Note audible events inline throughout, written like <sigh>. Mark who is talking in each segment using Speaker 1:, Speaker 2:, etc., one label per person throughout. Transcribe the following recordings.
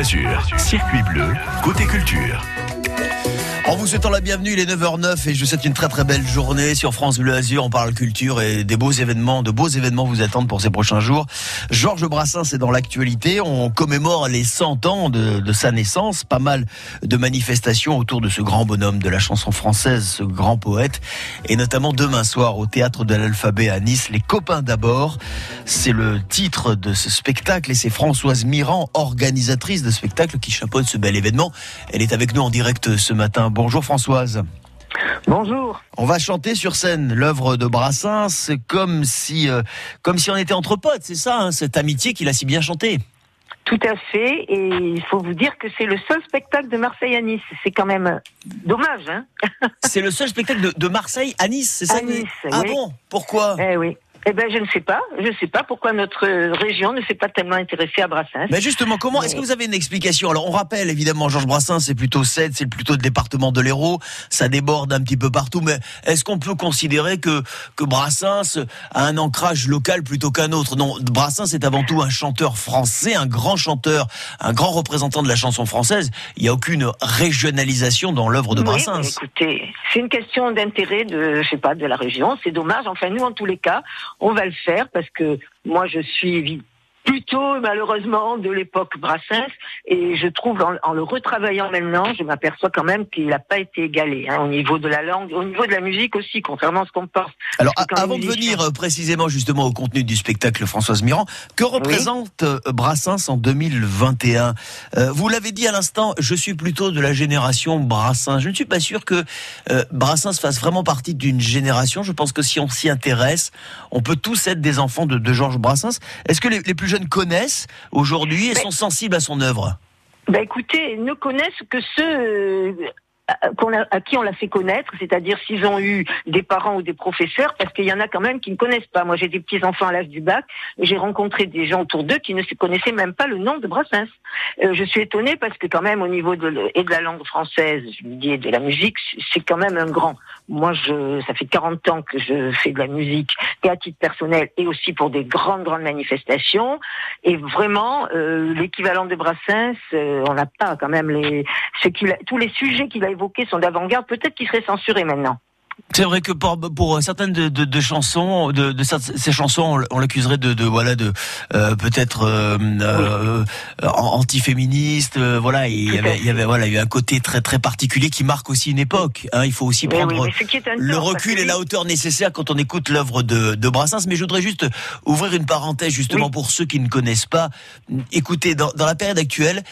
Speaker 1: Azur, circuit bleu, côté culture.
Speaker 2: En vous souhaitant la bienvenue, il est 9h09 et je vous souhaite une très très belle journée sur France Bleu Azur. On parle culture et des beaux événements, de beaux événements vous attendent pour ces prochains jours. Georges Brassens est dans l'actualité. On commémore les 100 ans de, sa naissance. Pas mal de manifestations autour de ce grand bonhomme de la chanson française, ce grand poète. Et notamment demain soir au théâtre de l'Alphabet à Nice, Les copains d'abord. C'est le titre de ce spectacle et c'est Françoise Mirand, organisatrice de spectacle, qui chapeaute ce bel événement. Elle est avec nous en direct ce matin. Bonjour Françoise.
Speaker 3: Bonjour.
Speaker 2: On va chanter sur scène l'œuvre de Brassens comme si, euh, comme si on était entre potes, c'est ça, hein, cette amitié qu'il a si bien chanté.
Speaker 3: Tout à fait, et il faut vous dire que c'est le seul spectacle de Marseille à Nice. C'est quand même dommage, hein
Speaker 2: C'est le seul spectacle de, de Marseille à Nice, c'est ça
Speaker 3: À Nice,
Speaker 2: Ah
Speaker 3: oui.
Speaker 2: bon? Pourquoi?
Speaker 3: Eh oui. Eh ben, je ne sais pas. Je ne sais pas pourquoi notre région ne s'est pas tellement intéressée à Brassens.
Speaker 2: Mais justement, comment est-ce que vous avez une explication? Alors, on rappelle évidemment, Georges Brassens, c'est plutôt 7, c'est plutôt le département de l'Hérault, ça déborde un petit peu partout. Mais est-ce qu'on peut considérer que que Brassens a un ancrage local plutôt qu'un autre? Non, Brassens est avant tout un chanteur français, un grand chanteur, un grand représentant de la chanson française. Il n'y a aucune régionalisation dans l'œuvre de
Speaker 3: Oui,
Speaker 2: Brassens.
Speaker 3: écoutez, c'est une question d'intérêt de, je sais pas, de la région. C'est dommage. Enfin, nous, en tous les cas, on va le faire parce que moi, je suis plutôt, malheureusement, de l'époque Brassens et je trouve, en, en le retravaillant maintenant, je m'aperçois quand même qu'il n'a pas été égalé hein, au niveau de la langue, au niveau de la musique aussi, contrairement à ce qu'on pense.
Speaker 2: Alors, avant de venir euh, précisément justement au contenu du spectacle Françoise Mirand, que représente euh, Brassens en 2021 Euh, Vous l'avez dit à l'instant, je suis plutôt de la génération Brassens. Je ne suis pas sûr que euh, Brassens fasse vraiment partie d'une génération. Je pense que si on s'y intéresse, on peut tous être des enfants de, de Georges Brassens. Est-ce que les, les plus jeunes connaissent aujourd'hui et
Speaker 3: Mais-
Speaker 2: sont sensibles à son œuvre
Speaker 3: Ben écoutez, ne connaissent que ceux euh, à- qui on l'a fait connaître, c'est-à-dire s'ils ont eu des parents ou des professeurs, parce qu'il y en a quand même qui ne connaissent pas. Moi, j'ai des petits-enfants à l'âge du bac, j'ai rencontré des gens autour d'eux qui ne connaissaient même pas le nom de Brassens. Euh, je suis étonnée parce que quand même, au niveau de, et de la langue française, je dis, et de la musique, c'est quand même un grand. Moi, je, ça fait 40 ans que je fais de la musique, et à titre personnel, et aussi pour des grandes, grandes manifestations. Et vraiment, euh, l'équivalent de Brassens, euh, on n'a pas quand même les, ce qu'il a- tous les sujets qu'il a évoqués sont d'avant-garde. Peut-être qu'ils seraient censurés maintenant.
Speaker 2: C'est vrai que pour, pour certaines de, de, de chansons, de, ces chansons, on l'accuserait de, voilà de euh, peut-être euh, euh, an- antiféministe. euh, voilà, et il y avait, il y
Speaker 3: fait.
Speaker 2: avait voilà, il y a un côté très très particulier qui marque aussi une époque. Hein, il faut aussi
Speaker 3: Mais
Speaker 2: prendre
Speaker 3: oui,
Speaker 2: le
Speaker 3: tort,
Speaker 2: recul et la hauteur nécessaire quand on écoute l'œuvre de, de Brassens. Mais je voudrais juste ouvrir une parenthèse justement
Speaker 3: Oui.
Speaker 2: pour ceux qui ne connaissent pas. Écoutez, dans, dans la période actuelle,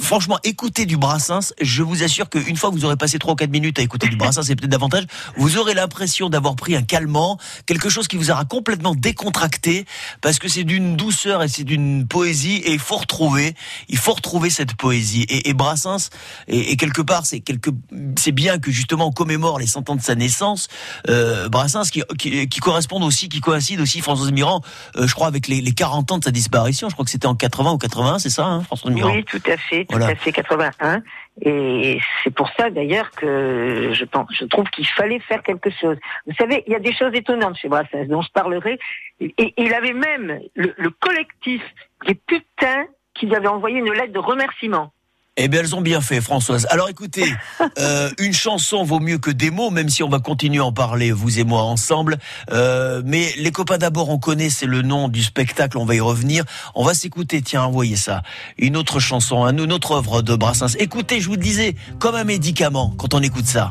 Speaker 2: franchement, écoutez du Brassens. Je vous assure qu'une fois que vous aurez passé 3 ou 4 minutes à écouter du <laughs> Brassens, et peut-être davantage, vous aurez l'impression d'avoir pris un calmant, quelque chose qui vous aura complètement décontracté, parce que c'est d'une douceur et c'est d'une poésie, et il faut retrouver, il faut retrouver cette poésie. Et, et Brassens, et, et quelque part, c'est quelque, c'est bien que justement on commémore les 100 ans de sa naissance. Euh, Brassens qui, qui, qui correspondent aussi, qui coïncide aussi Françoise Mirand, euh, je crois avec les, les 40 ans de sa disparition. Je crois que c'était en 80 ou 81, c'est ça, hein, Françoise Mirand.
Speaker 3: Oui, tout à fait, tout
Speaker 2: Voilà.
Speaker 3: à fait, 81. Et c'est pour ça d'ailleurs que je pense, je trouve qu'il fallait faire quelque chose. Vous savez, il y a des choses étonnantes chez Brassens dont je parlerai. Et, et il avait même le, le collectif des putains qui lui avait envoyé une lettre de remerciement.
Speaker 2: Eh bien, elles ont bien fait, Françoise. Alors, écoutez, <laughs> euh, une chanson vaut mieux que des mots, même si on va continuer à en parler, vous et moi, ensemble. Euh, mais les copains d'abord, on connaît, c'est le nom du spectacle, on va y revenir. On va s'écouter, tiens, envoyez ça. Une autre chanson, un- une autre œuvre de Brassens. Écoutez, je vous le disais, comme un médicament, quand on écoute ça.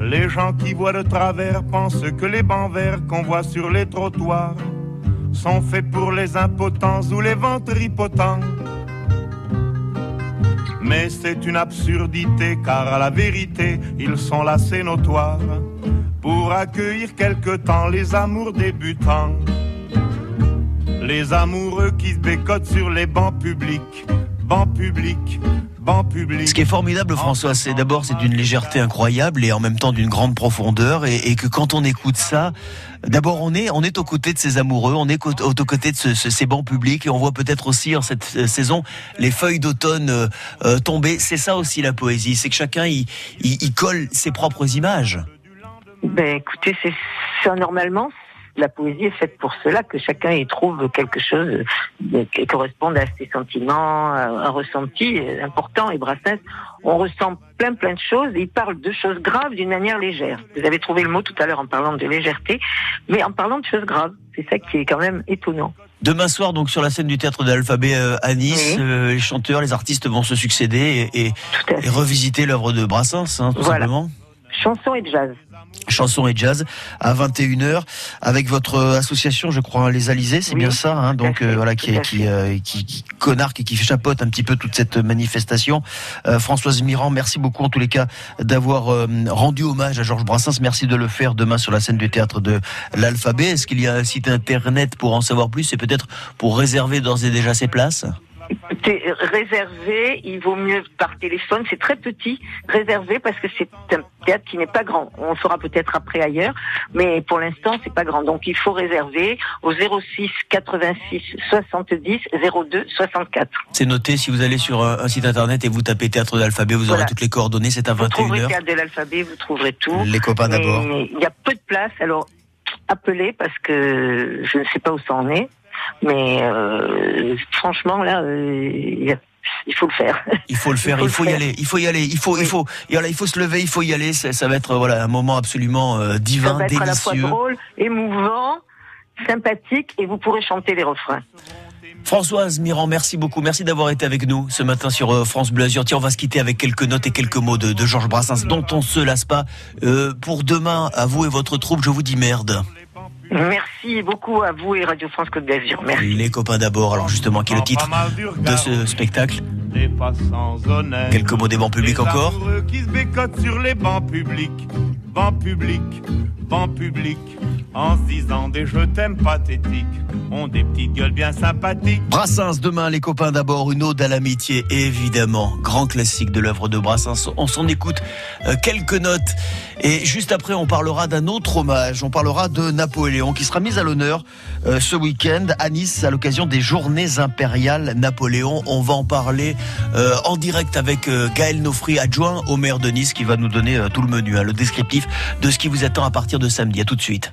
Speaker 4: Les gens qui voient de travers pensent que les bancs verts qu'on voit sur les trottoirs sont faits pour les impotents ou les ventripotents. Mais c'est une absurdité car à la vérité ils sont là c'est notoire pour accueillir quelque temps les amours débutants. Les amoureux qui se bécotent sur les bancs publics, bancs publics.
Speaker 2: Ce qui est formidable, François, c'est d'abord c'est d'une légèreté incroyable et en même temps d'une grande profondeur et, et que quand on écoute ça, d'abord on est on est aux côtés de ces amoureux, on est aux côtés de ce- ce- ces bancs publics et on voit peut-être aussi en cette euh, saison les feuilles d'automne euh, euh, tomber. C'est ça aussi la poésie, c'est que chacun il, il, il colle ses propres images.
Speaker 3: Ben écoutez, c'est ça normalement. La poésie est faite pour cela, que chacun y trouve quelque chose qui corresponde à ses sentiments, un ressenti important. Et Brassens, on ressent plein plein de choses. Et il parle de choses graves d'une manière légère. Vous avez trouvé le mot tout à l'heure en parlant de légèreté, mais en parlant de choses graves. C'est ça qui est quand même étonnant.
Speaker 2: Demain soir, donc sur la scène du théâtre de l'Alphabet euh, à Nice, euh, les chanteurs, les artistes vont se succéder et, revisiter l'œuvre de Brassens, hein, tout simplement.
Speaker 3: Chanson et jazz
Speaker 2: chanson et jazz à 21h avec votre association, je crois, les Alizés, c'est bien ça, hein, donc euh, voilà qui, qui, euh, qui, qui, connarque et qui chapeaute un petit peu toute cette manifestation. Euh, Françoise Mirand, merci beaucoup en tous les cas d'avoir rendu hommage à Georges Brassens. Merci de le faire demain sur la scène du théâtre de l'Alphabet. Est-ce qu'il y a un site internet pour en savoir plus et peut-être pour réserver d'ores et déjà ses places?
Speaker 3: C'est réservé, il vaut mieux par téléphone, c'est très petit, réservé parce que c'est un théâtre qui n'est pas grand. On sera peut-être après ailleurs, mais pour l'instant c'est pas grand. Donc il faut réserver au 06 86 70 02 64.
Speaker 2: C'est noté, si vous allez sur un site internet et vous tapez théâtre de l'alphabet, vous aurez toutes les coordonnées, c'est à 21h. Vous
Speaker 3: trouverez théâtre de l'alphabet, vous trouverez tout.
Speaker 2: Les copains d'abord.
Speaker 3: Il y a peu de place, alors appelez parce que je ne sais pas où ça en est. Mais euh, franchement, là, euh, il faut le faire.
Speaker 2: Il faut le <laughs> faire, il faut, y aller, il faut y aller, il faut, il faut, il faut se lever, il faut y aller. Ça, va être voilà un moment absolument euh, divin, ça va être à la fois
Speaker 3: drôle, émouvant, sympathique, et vous pourrez chanter les refrains.
Speaker 2: Françoise Mirand, merci beaucoup. Merci d'avoir été avec nous ce matin sur France Bleu Azur. Tiens, on va se quitter avec quelques notes et quelques mots de, Georges Brassens dont on se lasse pas. pour demain, à vous et votre troupe, je vous dis merde.
Speaker 3: Merci beaucoup à vous et Radio France Côte d'Azur. Merci.
Speaker 2: Les copains d'abord. Alors justement, qui est le titre de ce spectacle Quelques mots des bancs publics encore
Speaker 4: Qui se bécotent sur les bancs publics, bancs publics, bancs publics en se disant des je t'aime pathétiques, ont des petites gueules bien sympathiques.
Speaker 2: Brassens, demain, les copains d'abord, une ode à l'amitié, évidemment. Grand classique de l'œuvre de Brassens. On s'en écoute euh, quelques notes. Et juste après, on parlera d'un autre hommage. On parlera de Napoléon, qui sera mis à l'honneur euh, ce week-end à Nice à l'occasion des Journées impériales Napoléon. On va en parler euh, en direct avec Gaël Nofri, adjoint au maire de Nice, qui va nous donner tout le menu, hein, le descriptif de ce qui vous attend à partir de samedi. À tout de suite.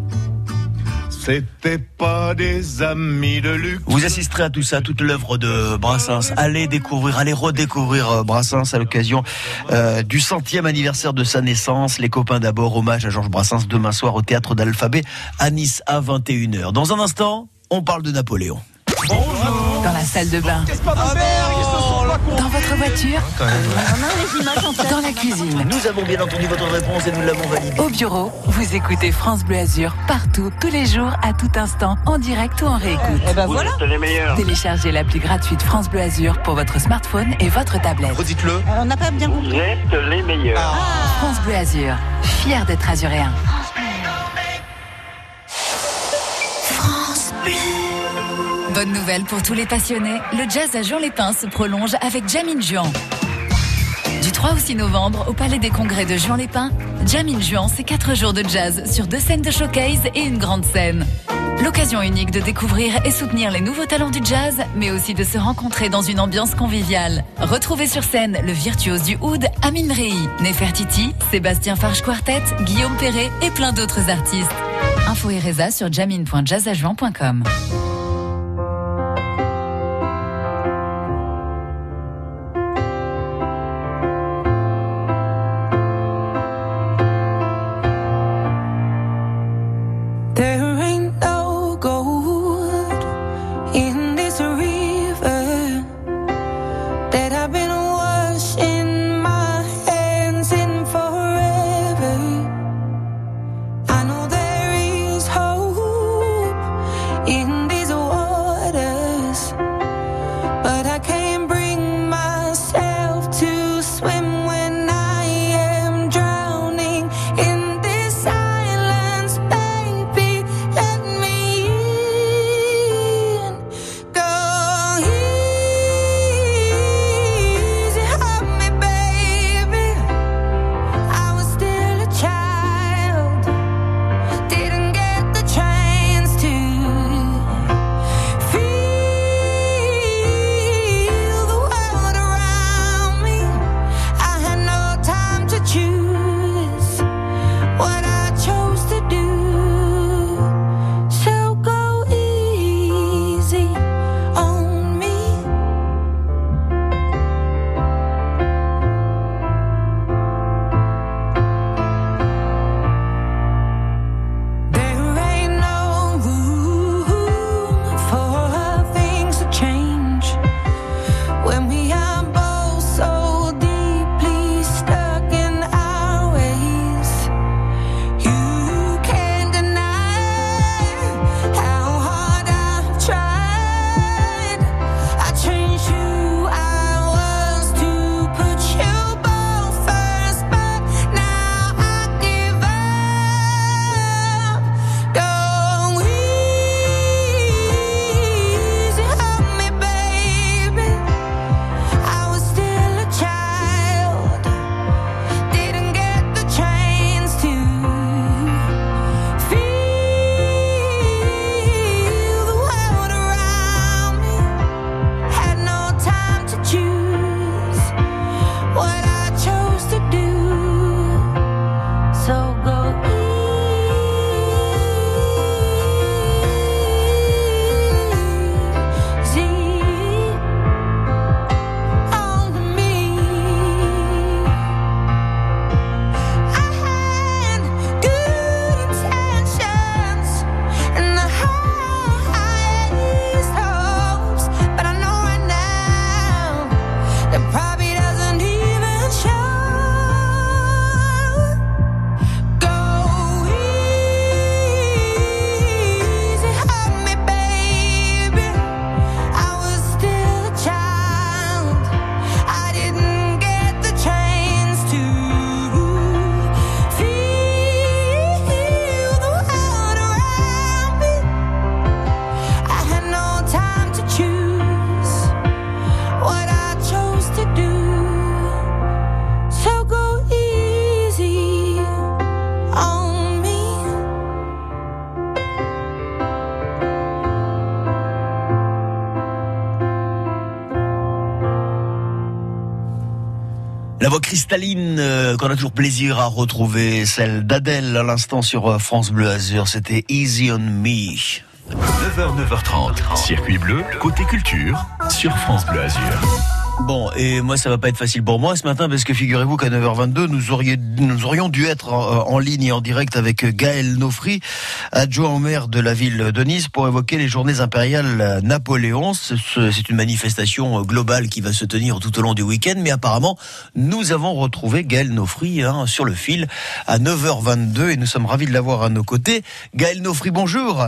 Speaker 4: c'était pas des amis de luxe.
Speaker 2: Vous assisterez à tout ça, toute l'œuvre de Brassens. Allez découvrir, allez redécouvrir euh, Brassens à l'occasion euh, du centième anniversaire de sa naissance. Les copains d'abord, hommage à Georges Brassens demain soir au théâtre d'Alphabet à Nice à 21h. Dans un instant, on parle de Napoléon.
Speaker 5: Bonjour. Dans la salle de bain. Dans votre voiture Dans la cuisine
Speaker 2: Nous avons bien entendu votre réponse et nous l'avons validée.
Speaker 5: Au bureau, vous écoutez France Bleu Azur partout, tous les jours, à tout instant, en direct ou en réécoute.
Speaker 3: Et ben voilà
Speaker 1: les meilleurs.
Speaker 5: Téléchargez l'appli gratuite France Bleu Azur pour votre smartphone et votre tablette.
Speaker 2: Redites-le.
Speaker 3: Euh, on n'a pas bien compris.
Speaker 1: Vous êtes les meilleurs.
Speaker 5: Ah. France Bleu Azur, fier d'être azuréen. Bonne nouvelle pour tous les passionnés, le jazz à Jean-les-Pins se prolonge avec Jamin Juan. Du 3 au 6 novembre, au Palais des Congrès de Juan-les-Pins, Jamin Juan, c'est 4 jours de jazz sur deux scènes de showcase et une grande scène. L'occasion unique de découvrir et soutenir les nouveaux talents du jazz, mais aussi de se rencontrer dans une ambiance conviviale. Retrouvez sur scène le virtuose du oud Amin Rei, Nefertiti, Sébastien Farge Quartet, Guillaume Perret et plein d'autres artistes. Info et Reza sur jamin.jazzajuan.com.
Speaker 2: La voix cristalline euh, qu'on a toujours plaisir à retrouver, celle d'Adèle à l'instant sur euh, France Bleu Azur, c'était Easy on Me.
Speaker 1: 9h, 9h30, circuit bleu, côté culture, sur France Bleu Azur.
Speaker 2: Bon, et moi, ça va pas être facile pour moi ce matin parce que figurez-vous qu'à 9h22, nous, auriez, nous aurions dû être en, ligne et en direct avec Gaël Nofri, adjoint au maire de la ville de Nice, pour évoquer les journées impériales Napoléon. C'est une manifestation globale qui va se tenir tout au long du week-end, mais apparemment, nous avons retrouvé Gaël Nofri hein, sur le fil à 9h22 et nous sommes ravis de l'avoir à nos côtés. Gaël Nofri, bonjour.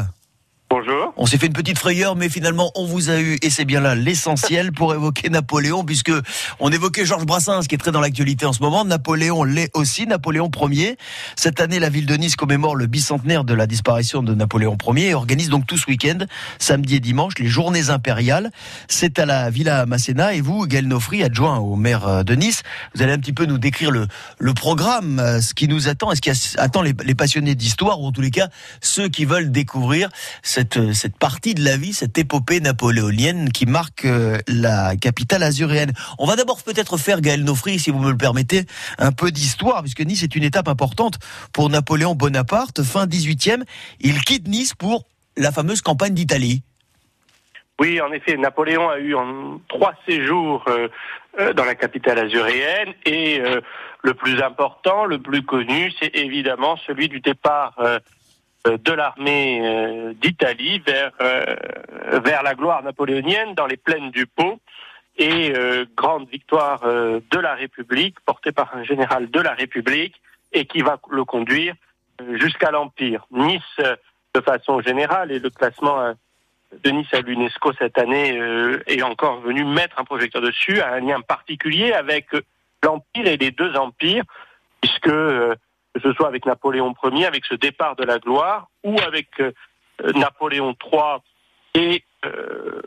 Speaker 6: Bonjour.
Speaker 2: On s'est fait une petite frayeur, mais finalement, on vous a eu, et c'est bien là l'essentiel pour évoquer Napoléon, puisque on évoquait Georges Brassens, qui est très dans l'actualité en ce moment. Napoléon l'est aussi, Napoléon Ier. Cette année, la ville de Nice commémore le bicentenaire de la disparition de Napoléon Ier et organise donc tout ce week-end, samedi et dimanche, les journées impériales. C'est à la Villa Masséna, et vous, Gaël Nofri, adjoint au maire de Nice, vous allez un petit peu nous décrire le, programme, euh, ce qui nous attend, est ce qui attend les, les passionnés d'histoire, ou en tous les cas, ceux qui veulent découvrir cette cette, partie de la vie, cette épopée napoléonienne qui marque euh, la capitale azuréenne. On va d'abord peut-être faire, Gaël Nofri, si vous me le permettez, un peu d'histoire, puisque Nice est une étape importante pour Napoléon Bonaparte. Fin 18e, il quitte Nice pour la fameuse campagne d'Italie.
Speaker 6: Oui, en effet, Napoléon a eu trois séjours euh, euh, dans la capitale azuréenne et le plus important, le plus connu, c'est évidemment celui du départ euh, de l'armée euh, d'Italie vers euh, vers la gloire napoléonienne dans les plaines du Pô et grande victoire de la République portée par un général de la République et qui va le conduire jusqu'à l'Empire. Nice, de façon générale, et le classement de Nice à l'UNESCO cette année est encore venu mettre un projecteur dessus, a un lien particulier avec l'Empire et les deux empires, puisque que ce soit avec Napoléon Ier, avec ce départ de la gloire, ou avec euh, Napoléon III et euh,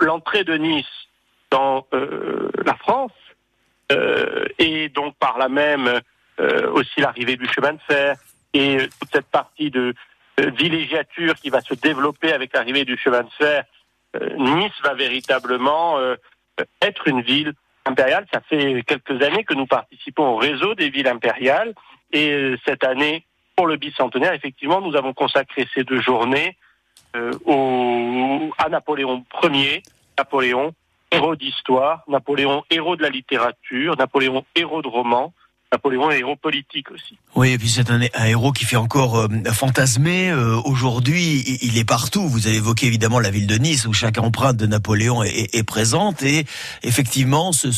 Speaker 6: l'entrée de Nice dans euh, la France, et donc par là même aussi l'arrivée du chemin de fer et toute cette partie de villégiature qui va se développer avec l'arrivée du chemin de fer, Nice va véritablement être une ville impériale. Ça fait quelques années que nous participons au réseau des villes impériales et euh, cette année, pour le bicentenaire, effectivement, nous avons consacré ces deux journées euh, à Napoléon Ier, Napoléon, héros d'histoire, Napoléon, héros de la littérature, Napoléon, héros de roman, Napoléon est héros politique aussi.
Speaker 2: Oui, et puis c'est un, héros qui fait encore euh, fantasmer. Euh, aujourd'hui, il est partout. Vous avez évoqué évidemment la ville de Nice, où chaque empreinte de Napoléon est, présente. Et effectivement, ce,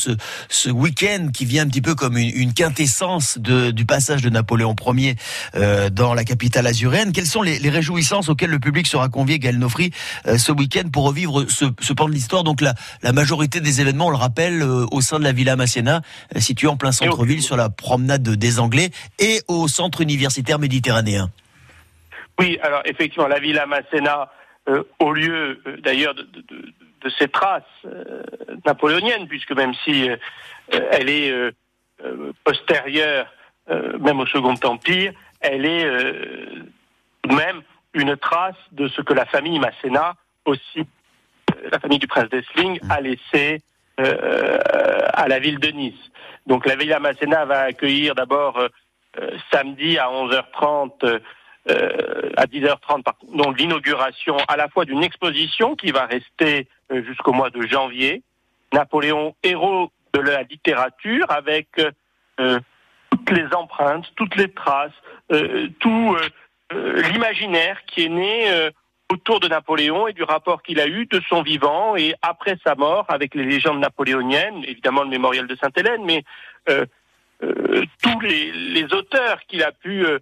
Speaker 2: ce, week-end qui vient un petit peu comme une, quintessence de, du passage de Napoléon Ier euh, dans la capitale azuréenne. Quelles sont les, réjouissances auxquelles le public sera convié, Gaël Nofri, ce week-end pour revivre ce, ce pan de l'histoire? Donc la, la majorité des événements, on le rappelle, au sein de la Villa Masséna, située en plein centre-ville sur la promenade des Anglais et au centre universitaire méditerranéen.
Speaker 6: Oui, alors effectivement, la Villa Masséna, euh, au lieu euh, d'ailleurs de, de, ces traces euh, napoléoniennes, puisque même si elle est postérieure même au Second Empire, elle est tout de même une trace de ce que la famille Masséna, aussi la famille du prince d'Essling, a laissé à la ville de Nice. Donc la Villa Masséna va accueillir d'abord euh, euh, samedi à 11h30 euh, à 10h30 donc l'inauguration à la fois d'une exposition qui va rester jusqu'au mois de janvier, Napoléon héros de la littérature avec toutes les empreintes, toutes les traces, tout l'imaginaire qui est né autour de Napoléon et du rapport qu'il a eu de son vivant et après sa mort avec les légendes napoléoniennes, évidemment le mémorial de Sainte-Hélène, mais euh, euh, tous les, les auteurs qu'il a pu euh,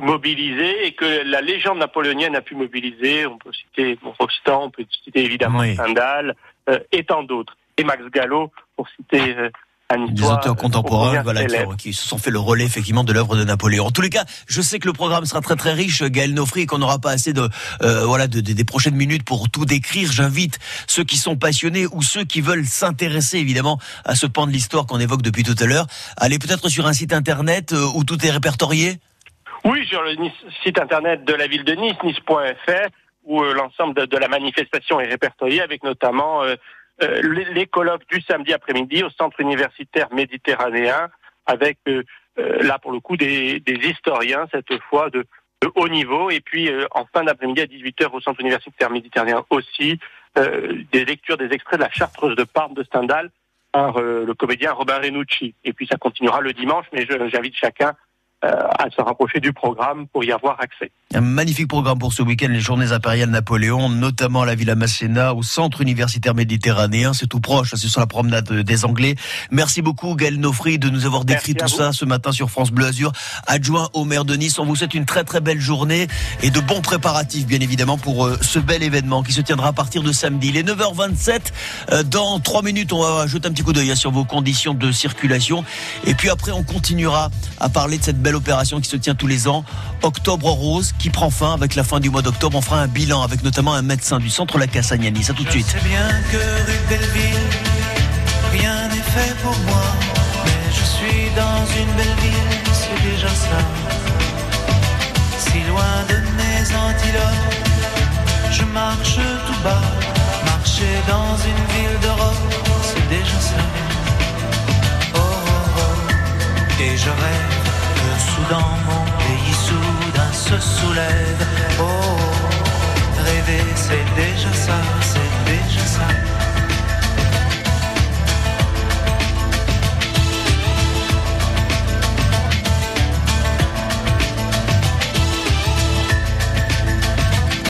Speaker 6: mobiliser et que la légende napoléonienne a pu mobiliser. On peut citer Rostand, on peut citer évidemment Stendhal et tant d'autres. Et Max Gallo, pour citer
Speaker 2: des auteurs contemporains voilà, qui, se sont fait le relais effectivement de l'œuvre de Napoléon. En tous les cas, je sais que le programme sera très très riche, Gaël Nofri, et qu'on n'aura pas assez de euh, voilà de, des prochaines minutes pour tout décrire. J'invite ceux qui sont passionnés ou ceux qui veulent s'intéresser évidemment à ce pan de l'histoire qu'on évoque depuis tout à l'heure, aller peut-être sur un site internet euh, où tout est répertorié.
Speaker 6: Oui, sur le site internet de la ville de Nice, nice.fr, où euh, l'ensemble de, la manifestation est répertorié avec notamment les, colloques du samedi après-midi au Centre universitaire méditerranéen avec là pour le coup des, historiens cette fois de, haut niveau et puis en fin d'après-midi à 18h au Centre universitaire méditerranéen aussi des lectures des extraits de la Chartreuse de Parme de Stendhal par le comédien Robin Renucci. Et puis ça continuera le dimanche, mais j'invite chacun euh, à se rapprocher du programme pour y avoir accès.
Speaker 2: Un magnifique programme pour ce week-end, les Journées impériales Napoléon, notamment à la Villa Masséna, au Centre universitaire méditerranéen. C'est tout proche, c'est sur la promenade des Anglais. Merci beaucoup, Gaël Nofri, de nous avoir décrit tout ça ce matin sur France Bleu Azur. Adjoint au maire de Nice, on vous souhaite une très très belle journée et de bons préparatifs, bien évidemment, pour euh, ce bel événement qui se tiendra à partir de samedi. Les 9h27, euh, dans 3 minutes, on va jeter un petit coup d'œil hein, sur vos conditions de circulation. Et puis après, on continuera à parler de cette belle opération qui se tient tous les ans, Octobre Rose, qui prend fin avec la fin du mois d'octobre. On fera un bilan avec notamment un médecin du centre La Cassagnani. Ça tout de suite.
Speaker 7: Sais bien que rue Belleville, rien n'est fait pour moi. Mais je suis dans une belle ville, c'est déjà ça. Si loin de mes antilopes, je marche tout bas. Marcher dans une ville d'Europe, c'est déjà ça. Oh, oh, oh. Et je rêve soudain mon pays soudain se soulève. Oh, rêver c'est déjà ça, c'est déjà ça.